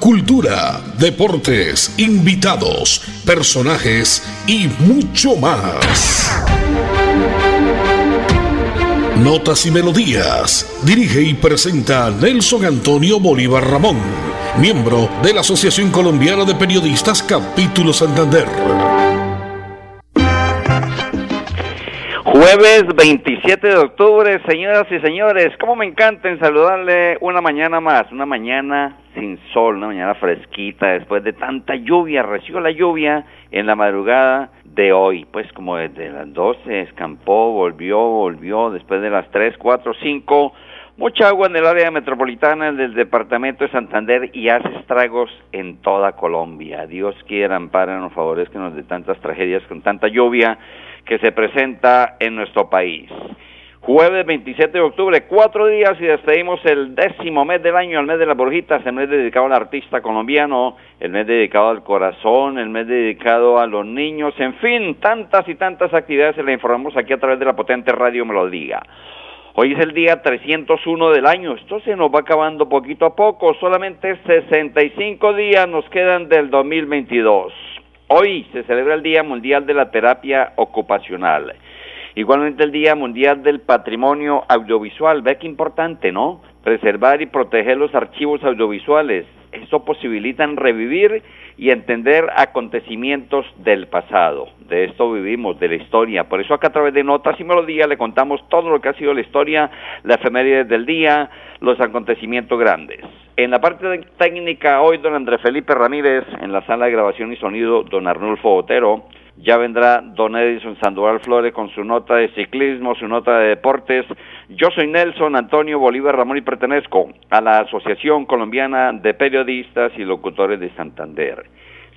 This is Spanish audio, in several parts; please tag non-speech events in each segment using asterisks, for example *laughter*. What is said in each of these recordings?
cultura, deportes, invitados, personajes y mucho más. Notas y Melodías. Dirige y presenta Nelson Antonio Bolívar Ramón, miembro de la Asociación Colombiana de Periodistas Capítulo Santander. Jueves 27 de octubre, señoras y señores, cómo me encanta en saludarle una mañana más, una mañana sin sol, una mañana fresquita después de tanta lluvia, recibió la lluvia en la madrugada de hoy, pues como desde las 12 escampó, volvió, volvió, después de las 3, 4, 5, mucha agua en el área metropolitana del departamento de Santander y hace estragos en toda Colombia. Dios quiera, amparanos, nos de tantas tragedias con tanta lluvia que se presenta en nuestro país. Jueves 27 de octubre, cuatro días y despedimos el décimo mes del año, el mes de las burjitas, el mes dedicado al artista colombiano, el mes dedicado al corazón, el mes dedicado a los niños, en fin, tantas y tantas actividades se le informamos aquí a través de la potente Radio Melodía. Hoy es el día 301 del año, esto se nos va acabando poquito a poco, solamente 65 días nos quedan del 2022. Hoy se celebra el Día Mundial de la Terapia Ocupacional. Igualmente el Día Mundial del Patrimonio Audiovisual. Ve qué importante, ¿no? Preservar y proteger los archivos audiovisuales. Eso posibilita revivir y entender acontecimientos del pasado. De esto vivimos, de la historia. Por eso acá a través de Notas y Melodías le contamos todo lo que ha sido la historia, la efeméride del día, los acontecimientos grandes. En la parte técnica hoy don Andrés Felipe Ramírez, en la sala de grabación y sonido don Arnulfo Otero, ya vendrá don Edison Sandoval Flores con su nota de ciclismo, su nota de deportes. Yo soy Nelson Antonio Bolívar Ramón y pertenezco a la Asociación Colombiana de Periodistas y Locutores de Santander.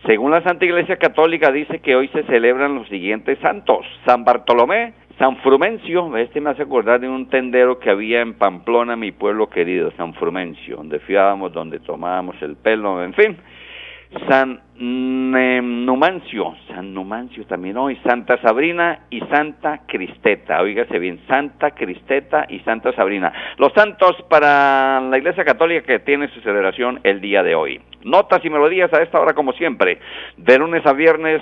Según la Santa Iglesia Católica dice que hoy se celebran los siguientes santos. San Bartolomé, San Frumencio, este me hace acordar de un tendero que había en Pamplona, mi pueblo querido, San Frumencio, donde fiábamos, donde tomábamos el pelo, en fin. San Numancio, San Numancio también hoy, Santa Sabrina y Santa Cristeta, oígase bien, Santa Cristeta y Santa Sabrina. Los santos para la Iglesia Católica que tiene su celebración el día de hoy. Notas y melodías a esta hora como siempre, de lunes a viernes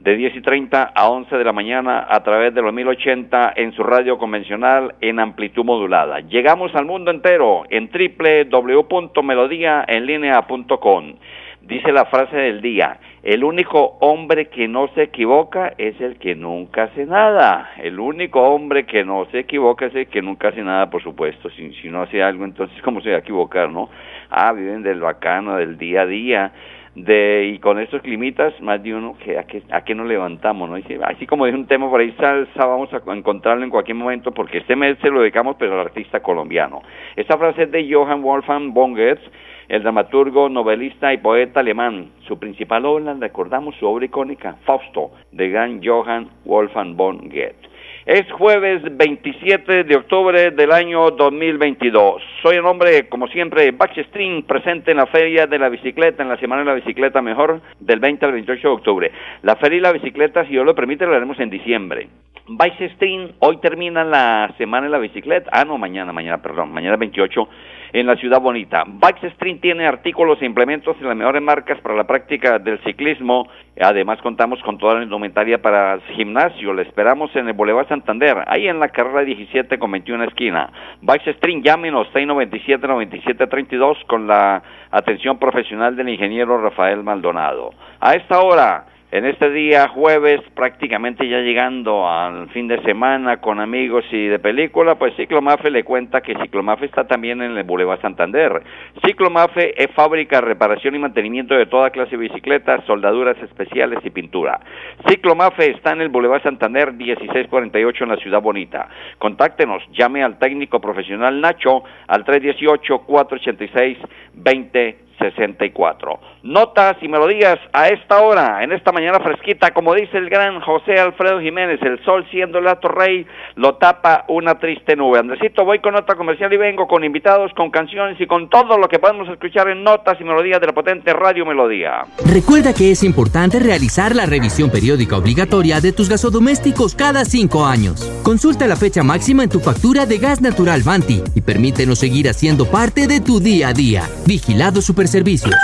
de 10 y 30 a 11 de la mañana a través de los 1080 en su radio convencional en amplitud modulada. Llegamos al mundo entero en www.melodiaenlinea.com. Dice la frase del día, el único hombre que no se equivoca es el que nunca hace nada. El único hombre que no se equivoca es el que nunca hace nada, por supuesto. Si, no hace algo, entonces, *laughs* ¿cómo se va a equivocar, no? Ah, viven del bacano, del día a día de y con estos climitas más de uno que a qué, a qué nos levantamos no así como dice un tema por ahí salsa vamos a encontrarlo en cualquier momento porque este mes se lo dedicamos pero al artista colombiano esta frase es de Johann Wolfgang Goethe el dramaturgo, novelista y poeta alemán. Su principal obra, recordamos su obra icónica, Fausto, de Gan Johann Wolfgang von Goethe. Es jueves 27 de octubre del año 2022. Soy el hombre, como siempre, Backstream, presente en la Feria de la Bicicleta, en la Semana de la Bicicleta Mejor, del 20 al 28 de octubre. La Feria y la Bicicleta, si Dios lo permite, lo haremos en diciembre. Backstream, hoy termina la Semana de la Bicicleta. Ah, no, mañana, mañana, perdón, mañana 28 en la ciudad bonita. Bikestream tiene artículos e implementos en las mejores marcas para la práctica del ciclismo. Además contamos con toda la indumentaria para gimnasio. Le esperamos en el Boulevard Santander, ahí en la carrera 17 con 21 esquina. Bikestream, llámenos 697-9732 con la atención profesional del ingeniero Rafael Maldonado. A esta hora en este día jueves, prácticamente ya llegando al fin de semana con amigos y de película, pues Ciclomafe le cuenta que Ciclomafe está también en el Boulevard Santander. Ciclomafe es fábrica, reparación y mantenimiento de toda clase de bicicletas, soldaduras especiales y pintura. Ciclomafe está en el Boulevard Santander 1648 en la Ciudad Bonita. Contáctenos, llame al técnico profesional Nacho al 318 486 20 64. Notas y melodías a esta hora, en esta mañana fresquita, como dice el gran José Alfredo Jiménez, el sol siendo el alto rey, lo tapa una triste nube. Andresito, voy con nota comercial y vengo con invitados, con canciones y con todo lo que podemos escuchar en Notas y Melodías de la potente Radio Melodía. Recuerda que es importante realizar la revisión periódica obligatoria de tus gasodomésticos cada cinco años. Consulta la fecha máxima en tu factura de gas natural Banti y permítenos seguir haciendo parte de tu día a día. Vigilado Superservicios.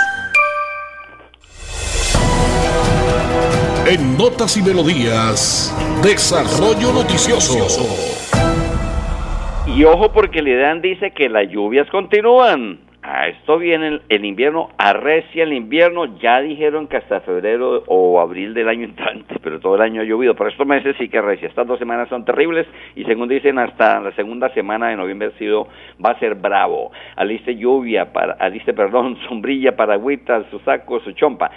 En Notas y Melodías, Desarrollo Noticioso. Y ojo porque el IDEAN dice que las lluvias continúan. Esto viene el, invierno, arrecia el invierno, ya dijeron que hasta febrero o abril del año entrante, *laughs* pero todo el año ha llovido, por estos meses sí que arrecia, estas dos semanas son terribles y según dicen hasta la segunda semana de noviembre ha sido, va a ser bravo, aliste lluvia, para, aliste perdón, *laughs* sombrilla, para agüita, su saco, su chompa,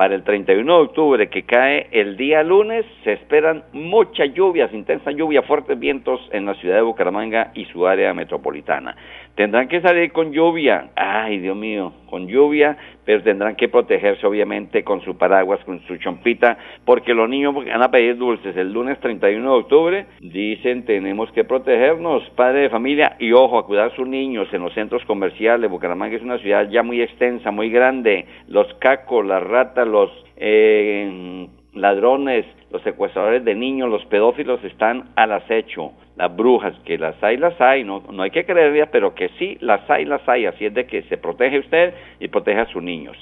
para el 31 de octubre, que cae el día lunes, se esperan muchas lluvias, intensa lluvia, fuertes vientos en la ciudad de Bucaramanga y su área metropolitana. Tendrán que salir con lluvia, ay Dios mío, con lluvia, pero tendrán que protegerse obviamente con su paraguas, con su chompita, porque los niños van a pedir dulces. El lunes 31 de octubre, dicen tenemos que protegernos, padre de familia, y ojo, a cuidar a sus niños. En los centros comerciales, Bucaramanga es una ciudad ya muy extensa, muy grande, los cacos, las ratas, los... Eh, ladrones, los secuestradores de niños, los pedófilos están al acecho las brujas, que las hay, las hay, no, no hay que creerlas, pero que sí las hay, las hay, así es de que se protege usted y protege a sus niños.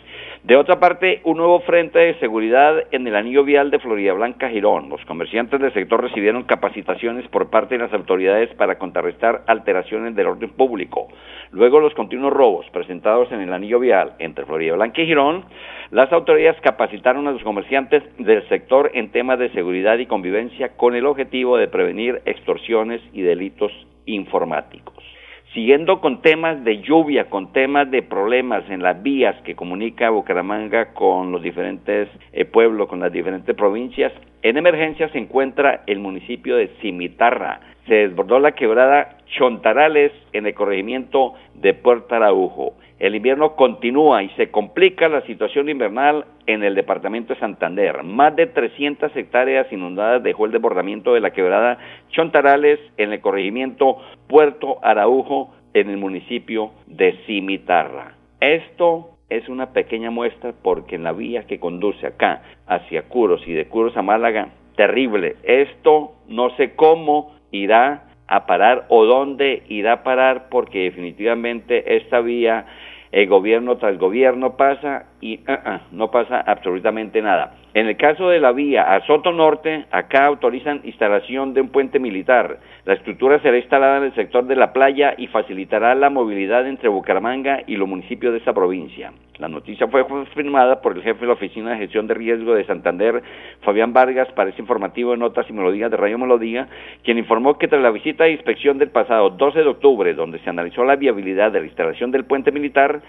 De otra parte, un nuevo frente de seguridad en el anillo vial de Florida Blanca Girón. Los comerciantes del sector recibieron capacitaciones por parte de las autoridades para contrarrestar alteraciones del orden público. Luego los continuos robos presentados en el anillo vial entre Florida Blanca y Girón, las autoridades capacitaron a los comerciantes del sector en temas de seguridad y convivencia con el objetivo de prevenir extorsiones y delitos informáticos. Siguiendo con temas de lluvia, con temas de problemas en las vías que comunica Bucaramanga con los diferentes eh, pueblos, con las diferentes provincias, en emergencia se encuentra el municipio de Cimitarra. Se desbordó la quebrada Chontarales en el corregimiento de Puerto Araujo. El invierno continúa y se complica la situación invernal en el departamento de Santander. Más de 300 hectáreas inundadas dejó el desbordamiento de la quebrada Chontarales en el corregimiento Puerto Araujo en el municipio de Cimitarra. Esto es una pequeña muestra porque en la vía que conduce acá hacia Curos y de Curos a Málaga, terrible. Esto no sé cómo irá a parar o dónde irá a parar porque definitivamente esta vía el gobierno tras gobierno pasa y uh, uh, no pasa absolutamente nada. En el caso de la vía a Soto Norte, acá autorizan instalación de un puente militar. La estructura será instalada en el sector de la playa y facilitará la movilidad entre Bucaramanga y los municipios de esa provincia. La noticia fue confirmada por el jefe de la Oficina de Gestión de Riesgo de Santander, Fabián Vargas, para ese informativo de Notas y Melodías de Radio Melodía, quien informó que tras la visita de inspección del pasado 12 de octubre, donde se analizó la viabilidad de la instalación del puente militar,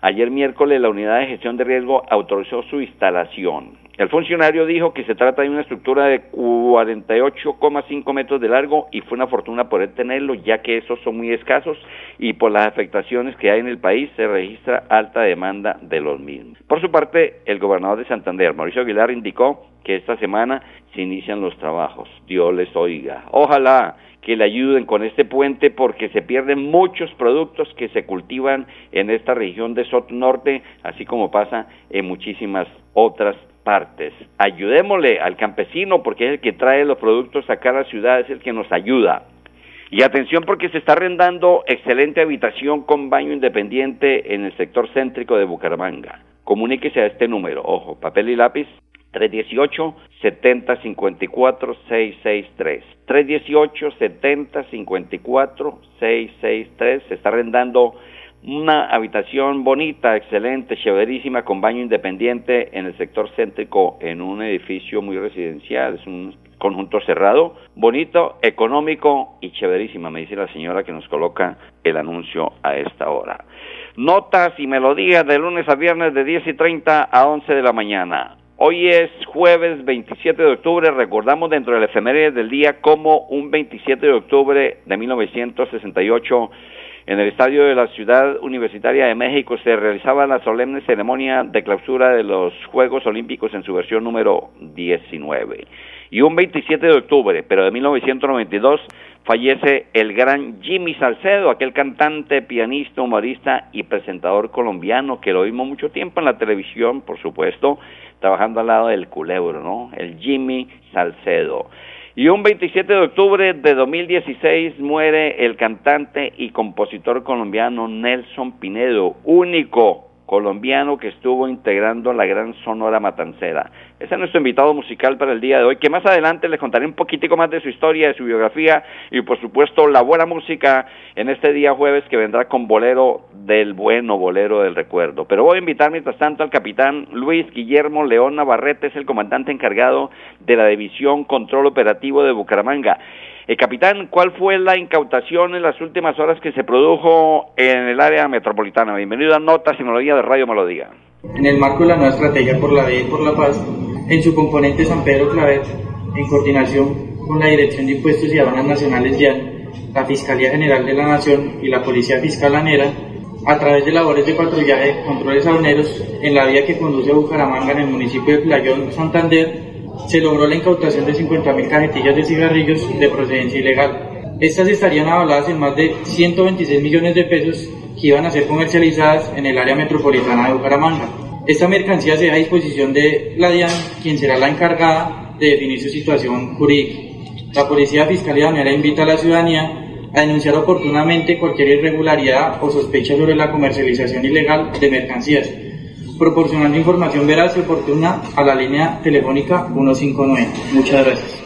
ayer miércoles la Unidad de Gestión de Riesgo autorizó su instalación. El funcionario dijo que se trata de una estructura de 48,5 metros de largo y fue una fortuna poder tenerlo, ya que esos son muy escasos y por las afectaciones que hay en el país se registra alta demanda de los mismos. Por su parte, el gobernador de Santander, Mauricio Aguilar, indicó que esta semana se inician los trabajos. Dios les oiga. Ojalá que le ayuden con este puente porque se pierden muchos productos que se cultivan en esta región de Soto Norte, así como pasa en muchísimas otras partes. Ayudémosle al campesino porque es el que trae los productos a la ciudad, es el que nos ayuda. Y atención porque se está arrendando excelente habitación con baño independiente en el sector céntrico de Bucaramanga. Comuníquese a este número, ojo, papel y lápiz, 318-7054-663. 318-7054-663. Se está arrendando una habitación bonita, excelente, chéverísima, con baño independiente en el sector céntrico, en un edificio muy residencial, es un conjunto cerrado, bonito, económico y chéverísima, me dice la señora que nos coloca el anuncio a esta hora. Notas y melodías de lunes a viernes de 10 y 30 a 11 de la mañana. Hoy es jueves 27 de octubre, recordamos dentro del efeméride del día como un 27 de octubre de 1968 en el estadio de la Ciudad Universitaria de México se realizaba la solemne ceremonia de clausura de los Juegos Olímpicos en su versión número 19. Y un 27 de octubre, pero de 1992, fallece el gran Jimmy Salcedo, aquel cantante, pianista, humorista y presentador colombiano que lo vimos mucho tiempo en la televisión, por supuesto, trabajando al lado del culebro, ¿no? El Jimmy Salcedo. Y un 27 de octubre de 2016 muere el cantante y compositor colombiano Nelson Pinedo, único colombiano que estuvo integrando la gran Sonora Matancera. Ese es nuestro invitado musical para el día de hoy, que más adelante les contaré un poquitico más de su historia, de su biografía y por supuesto la buena música en este día jueves que vendrá con bolero del bueno, bolero del recuerdo. Pero voy a invitar mientras tanto al capitán Luis Guillermo León Navarrete, es el comandante encargado de la División Control Operativo de Bucaramanga. Eh, capitán, ¿cuál fue la incautación en las últimas horas que se produjo en el área metropolitana? Bienvenido a Notas y de Radio Melodía. En el marco de la nueva estrategia por la vida y por la paz, en su componente San Pedro Clavet, en coordinación con la Dirección de Impuestos y Aduanas Nacionales YAN, la Fiscalía General de la Nación y la Policía Fiscal ANERA, a través de labores de patrullaje, controles aduaneros en la vía que conduce a Bucaramanga en el municipio de Playón, Santander, se logró la incautación de 50.000 cajetillas de cigarrillos de procedencia ilegal. Estas estarían avaladas en más de 126 millones de pesos que iban a ser comercializadas en el área metropolitana de Bucaramanga. Esta mercancía se deja a disposición de la DIAN, quien será la encargada de definir su situación jurídica. La Policía Fiscal y invita a la ciudadanía a denunciar oportunamente cualquier irregularidad o sospecha sobre la comercialización ilegal de mercancías proporcionando información veraz y oportuna a la línea telefónica 159. Muchas gracias.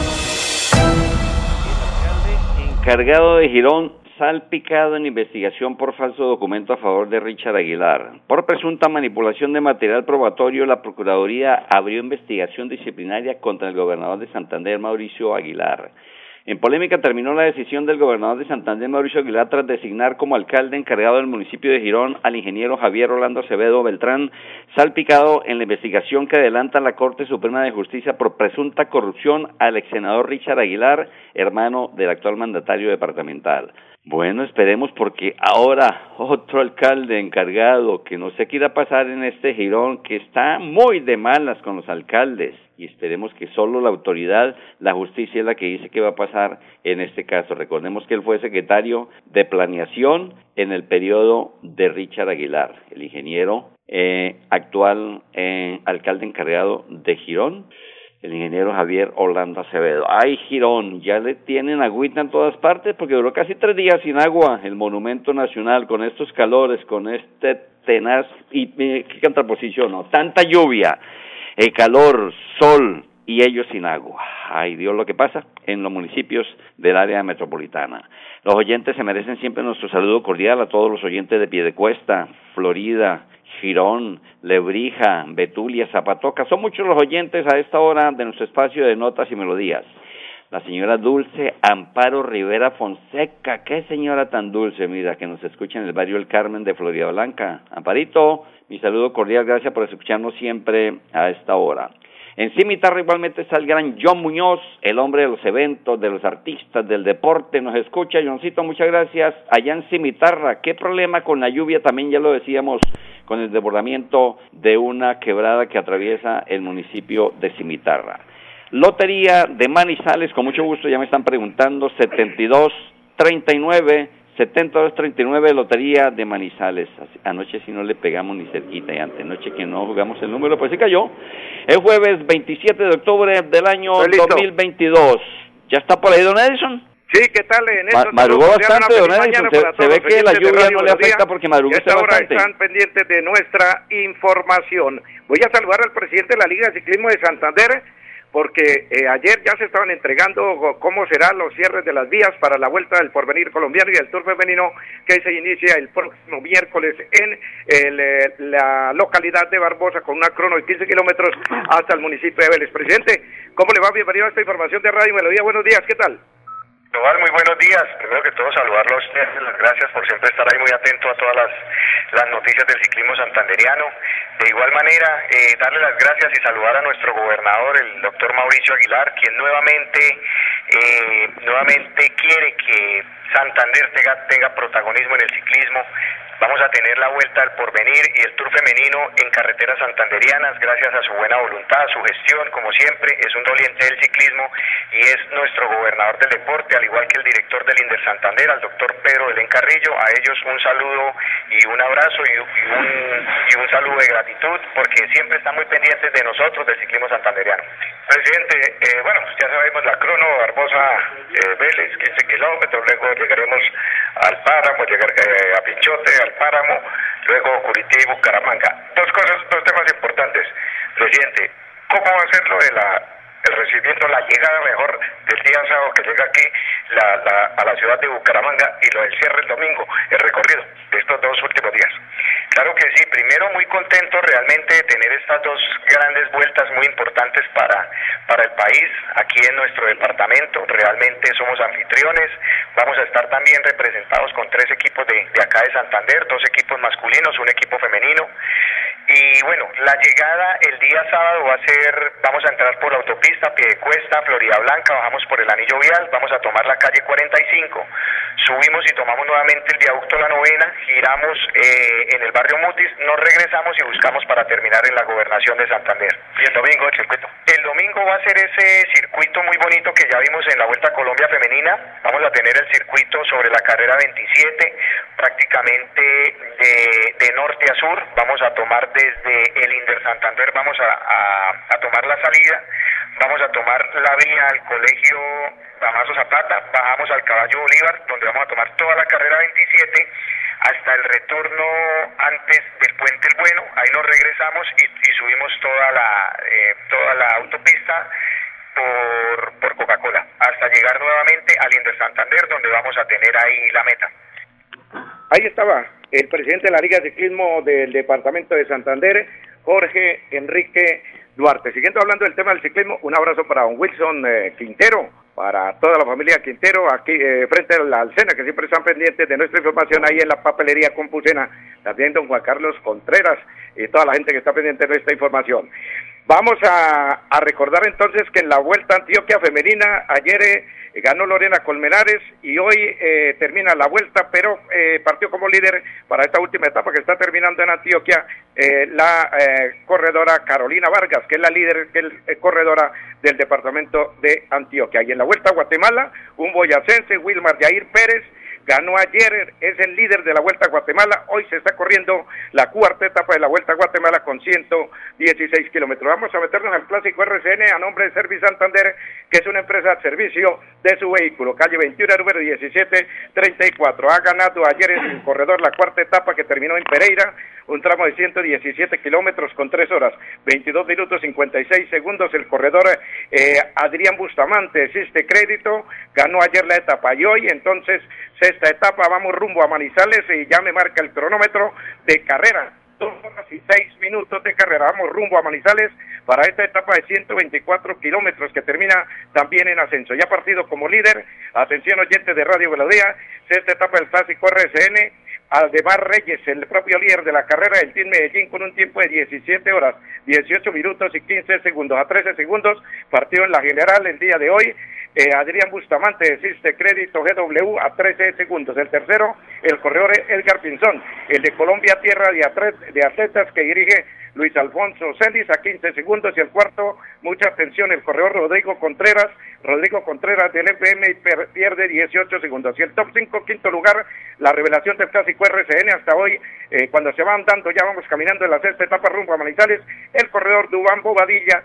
Encargado de Girón, salpicado en investigación por falso documento a favor de Richard Aguilar. Por presunta manipulación de material probatorio, la Procuraduría abrió investigación disciplinaria contra el gobernador de Santander, Mauricio Aguilar. En polémica terminó la decisión del gobernador de Santander, Mauricio Aguilar, tras designar como alcalde encargado del municipio de Girón al ingeniero Javier Orlando Acevedo Beltrán, salpicado en la investigación que adelanta la Corte Suprema de Justicia por presunta corrupción al ex senador Richard Aguilar, hermano del actual mandatario departamental. Bueno, esperemos porque ahora otro alcalde encargado que no sé qué irá a pasar en este girón que está muy de malas con los alcaldes y esperemos que solo la autoridad, la justicia es la que dice qué va a pasar en este caso. Recordemos que él fue secretario de planeación en el periodo de Richard Aguilar, el ingeniero eh, actual eh, alcalde encargado de Girón el ingeniero Javier Orlando Acevedo. Ay, Girón, ya le tienen agüita en todas partes porque duró casi tres días sin agua el monumento nacional con estos calores, con este tenaz y qué contraposición, ¿no? Tanta lluvia, el calor, sol y ellos sin agua. Ay, Dios, lo que pasa en los municipios del área metropolitana. Los oyentes se merecen siempre nuestro saludo cordial a todos los oyentes de Piedecuesta, Florida, Girón, Lebrija, Betulia, Zapatoca. Son muchos los oyentes a esta hora de nuestro espacio de notas y melodías. La señora Dulce Amparo Rivera Fonseca. Qué señora tan dulce, mira, que nos escucha en el barrio El Carmen de Florida Blanca. Amparito, mi saludo cordial, gracias por escucharnos siempre a esta hora. En Cimitarra igualmente está el gran John Muñoz, el hombre de los eventos, de los artistas, del deporte. Nos escucha, Johncito, muchas gracias. Allá en Cimitarra, ¿qué problema con la lluvia? También ya lo decíamos con el desbordamiento de una quebrada que atraviesa el municipio de Cimitarra. Lotería de Manizales, con mucho gusto ya me están preguntando, 7239 7239 Lotería de Manizales. Anoche si no le pegamos ni cerquita y antenoche que no jugamos el número, pues sí cayó. El jueves 27 de octubre del año 2022. ¿Ya está por ahí, don Edison? Sí, ¿qué tal? En Ma madrugó bastante, don Edison. Se, ve que la lluvia no le afecta porque madrugó bastante. están pendientes de nuestra información. Voy a saludar al presidente de la Liga de Ciclismo de Santander, porque eh, ayer ya se estaban entregando cómo serán los cierres de las vías para la vuelta del porvenir colombiano y el Tour femenino que se inicia el próximo miércoles en eh, la localidad de Barbosa con una crono de 15 kilómetros hasta el municipio de Vélez. Presidente, ¿cómo le va? Bienvenido a esta información de Radio Melodía. Buenos días, ¿qué tal? Muy buenos días. Primero que todo, saludarlo a ustedes, las gracias por siempre estar ahí muy atento a todas las, las noticias del ciclismo santanderiano. De igual manera, eh, darle las gracias y saludar a nuestro gobernador, el doctor Mauricio Aguilar, quien nuevamente, eh, nuevamente quiere que Santander tenga protagonismo en el ciclismo. Vamos a tener la vuelta al porvenir y el tour femenino en carreteras santanderianas gracias a su buena voluntad, su gestión, como siempre, es un doliente del ciclismo y es nuestro gobernador del deporte, al igual que el director del Inder Santander, al doctor Pedro Belén Carrillo. A ellos un saludo y un abrazo y, un, y un saludo de gratitud porque siempre están muy pendientes de nosotros, del ciclismo santanderiano. Presidente, eh, bueno, ya sabemos la crono Barbosa eh, Vélez, 15 kilómetros, luego llegaremos al Páramo, llegar eh, a Pinchote, al Páramo, luego Curitiba y Bucaramanga. Dos cosas, dos temas importantes. Presidente, ¿cómo va a ser lo de la el recibimiento, la llegada mejor del día sábado que llega aquí a la ciudad de Bucaramanga y lo del cierre el domingo, el recorrido de estos dos últimos días. Claro que sí, primero muy contento realmente de tener estas dos grandes vueltas muy importantes para, para el país, aquí en nuestro departamento, realmente somos anfitriones, vamos a estar también representados con tres equipos de, de acá de Santander, dos equipos masculinos, un equipo femenino, y bueno, la llegada el día sábado va a ser, vamos a entrar por la autopista, Piedecuesta, Florida Blanca, bajamos por el anillo vial, vamos a tomar la calle 45, subimos y tomamos nuevamente el viaducto La Novena, giramos eh, en el barrio Mutis, nos regresamos y buscamos para terminar en la gobernación de Santander. Y el domingo el circuito. El domingo va a ser ese circuito muy bonito que ya vimos en la Vuelta a Colombia Femenina, vamos a tener el circuito sobre la carrera 27, prácticamente de, de norte a sur, vamos a tomar desde el Inder Santander vamos a, tomar la salida, vamos a tomar la vía al colegio Damaso Zapata, bajamos al Caballo Bolívar, donde vamos a tomar toda la carrera 27 hasta el retorno antes del Puente El Bueno, ahí nos regresamos y, subimos toda la, eh, toda la autopista por, por Coca-Cola, hasta llegar nuevamente al Inder Santander, donde vamos a tener ahí la meta. Ahí estaba el presidente de la Liga de Ciclismo del Departamento de Santander, Jorge Enrique Duarte. Siguiendo hablando del tema del ciclismo, un abrazo para don Wilson eh, Quintero, para toda la familia Quintero, aquí eh, frente a la Alcena, que siempre están pendientes de nuestra información ahí en la papelería Compusena, también don Juan Carlos Contreras y toda la gente que está pendiente de nuestra información. Vamos a, recordar entonces que en la Vuelta Antioquia Femenina ayer eh, ganó Lorena Colmenares y hoy eh, termina la Vuelta, pero eh, partió como líder para esta última etapa que está terminando en Antioquia la corredora Carolina Vargas, que es la líder, que es corredora del departamento de Antioquia. Y en la Vuelta a Guatemala, un boyacense, Wilmar Yair Pérez, ganó ayer, es el líder de la Vuelta a Guatemala, hoy se está corriendo la cuarta etapa de la Vuelta a Guatemala con 116 kilómetros. Vamos a meternos al clásico RCN a nombre de Service Santander, que es una empresa de servicio de su vehículo, calle 21, número 1734. Ha ganado ayer en el corredor la cuarta etapa que terminó en Pereira, un tramo de 117 kilómetros con 3 horas, 22 minutos 56 segundos. El corredor eh, Adrián Bustamante, existe crédito, ganó ayer la etapa y hoy entonces sexta etapa, vamos rumbo a Manizales y ya me marca el cronómetro de carrera. Dos horas y seis minutos de carrera. Vamos rumbo a Manizales para esta etapa de 124 kilómetros que termina también en ascenso. Ya partido como líder, atención oyentes de Radio Veladía, sexta etapa del clásico RSN, Aldemar Reyes, el propio líder de la carrera del Team Medellín, con un tiempo de 17 horas, 18 minutos y 15 segundos. A 13 segundos partió en la general el día de hoy. Eh, Adrián Bustamante existe crédito GW a 13 segundos. El tercero, el corredor Edgar Pinzón, el de Colombia Tierra de, de Atletas que dirige Luis Alfonso Celis a 15 segundos. Y el cuarto, mucha atención, el corredor Rodrigo Contreras, Rodrigo Contreras del FM pierde 18 segundos. Y el top 5, quinto lugar, la revelación del clásico RCN hasta hoy, eh, cuando se van dando, ya vamos caminando en la sexta etapa rumbo a Manizales, el corredor Dubán Bobadilla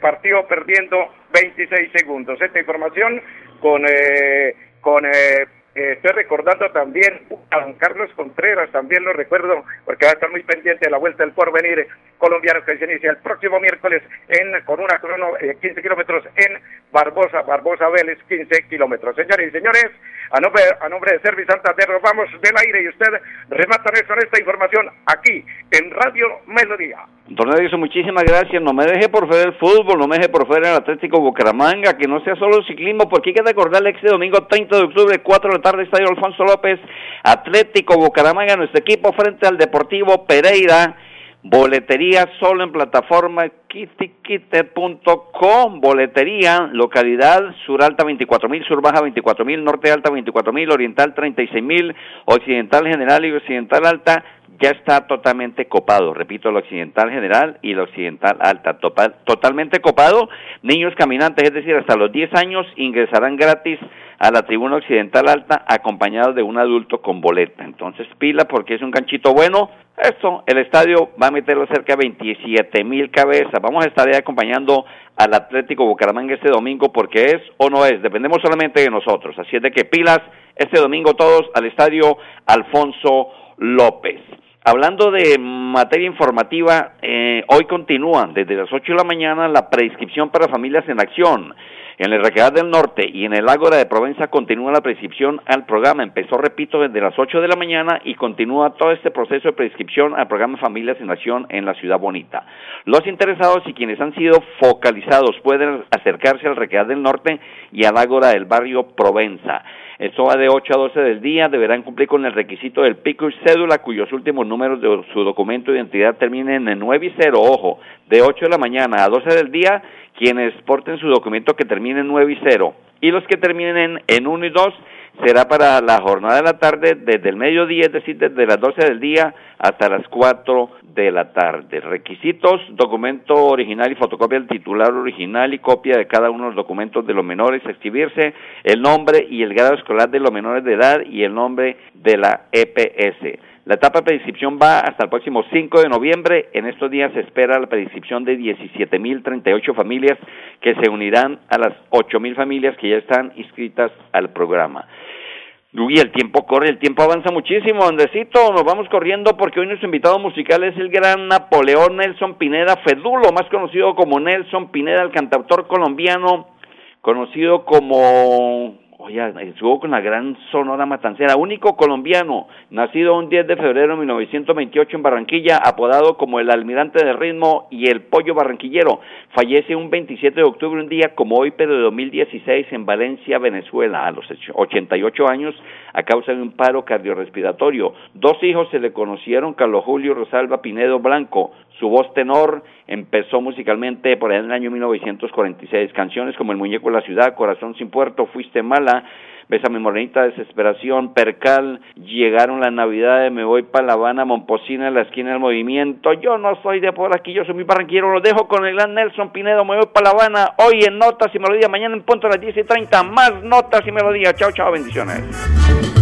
partió perdiendo 26 segundos. Esta información con, eh, con eh, Eh, estoy recordando también a don Carlos Contreras, también lo recuerdo, porque va a estar muy pendiente de la vuelta del porvenir colombiano que se inicia el próximo miércoles en con una crono 15 eh, kilómetros en Barbosa, Barbosa Vélez, 15 kilómetros. Señores y señores, a nombre, a nombre de Servi Santander, nos vamos del aire y usted remata con esta información aquí en Radio Melodía. Don Edison, muchísimas gracias. No me deje por fuera el fútbol, no me deje por fuera el Atlético Bucaramanga, que no sea solo el ciclismo, porque hay que recordarle este domingo 30 de octubre, 4 de tarde, Estadio Alfonso López, Atlético Bucaramanga, nuestro equipo frente al Deportivo Pereira. Boletería solo en plataforma kitiquite.com. Boletería, localidad sur alta 24.000, sur baja 24.000, norte alta 24.000, oriental 36.000, occidental general y occidental alta ya está totalmente copado. Repito, el occidental general y el occidental alta. totalmente copado. Niños caminantes, es decir, hasta los 10 años, ingresarán gratis a la tribuna occidental alta acompañados de un adulto con boleta. Entonces, pila porque es un ganchito bueno. Esto, el estadio va a meterlo cerca de 27 mil cabezas. Vamos a estar ahí acompañando al Atlético Bucaramanga este domingo porque es o no es. Dependemos solamente de nosotros. Así es de que pilas este domingo todos al estadio Alfonso López. Hablando de materia informativa, eh, hoy continúa desde las 8 de la mañana la prescripción para familias en acción. En el Requedad del Norte y en el Ágora de Provenza continúa la prescripción al programa. Empezó, repito, desde las 8 de la mañana y continúa todo este proceso de prescripción al programa Familias en Acción en la Ciudad Bonita. Los interesados y quienes han sido focalizados pueden acercarse al Requedad del Norte y al Ágora del barrio Provenza. Esto va de 8 a 12 del día. Deberán cumplir con el requisito del pico y cédula, cuyos últimos números de su documento de identidad terminen en 9 y 0. Ojo, de 8 de la mañana a 12 del día, quienes porten su documento que termine en 9 y 0. Y los que terminen en 1 y 2 será para la jornada de la tarde desde el mediodía, es decir, desde las 12 del día hasta las 4 de la tarde. Requisitos, documento original y fotocopia del titular original y copia de cada uno de los documentos de los menores, escribirse el nombre y el grado escolar de los menores de edad y el nombre de la EPS. La etapa de prescripción va hasta el próximo 5 de noviembre. En estos días se espera la prescripción de 17.038 familias que se unirán a las 8.000 familias que ya están inscritas al programa. Uy, el tiempo corre, el tiempo avanza muchísimo, Andresito, nos vamos corriendo porque hoy nuestro invitado musical es el gran Napoleón Nelson Pineda Fedulo, más conocido como Nelson Pineda, el cantautor colombiano, conocido como Oye, estuvo con la gran Sonora Matancera, único colombiano, nacido un 10 de febrero de 1928 en Barranquilla, apodado como el almirante del ritmo y el pollo barranquillero. Fallece un 27 de octubre, un día como hoy, pero de 2016, en Valencia, Venezuela, a los 88 años, a causa de un paro cardiorrespiratorio. Dos hijos se le conocieron, Carlos Julio Rosalba Pinedo Blanco, su voz tenor empezó musicalmente por allá en el año 1946. Canciones como El Muñeco de la Ciudad, Corazón sin Puerto, Fuiste Mala, Bésame Morenita, Desesperación, Percal, Llegaron las Navidades, Me Voy para La Habana, Momposina, La Esquina del Movimiento. Yo no soy de por aquí, yo soy mi barranquero. Lo dejo con el gran Nelson Pinedo, Me Voy para La Habana. Hoy en Notas y Melodía, mañana en punto a las 10 y 30. Más Notas y Melodía. Chao, chao, bendiciones.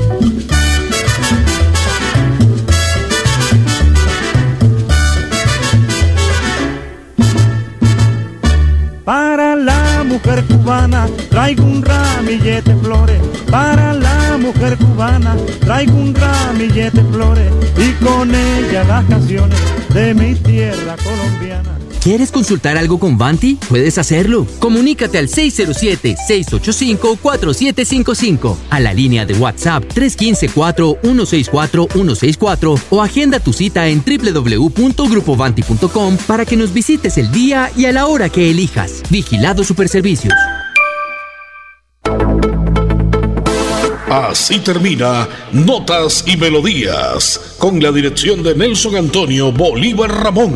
Para la mujer cubana traigo un ramillete flores. Para la mujer cubana traigo un ramillete flores. Y con ella las canciones de mi tierra colombiana. ¿Quieres consultar algo con Vanti? Puedes hacerlo. Comunícate al 607-685-4755, a la línea de WhatsApp 315-4164-164 o agenda tu cita en www.grupovanti.com para que nos visites el día y a la hora que elijas. Vigilado Superservicios. Así termina Notas y Melodías con la dirección de Nelson Antonio Bolívar Ramón.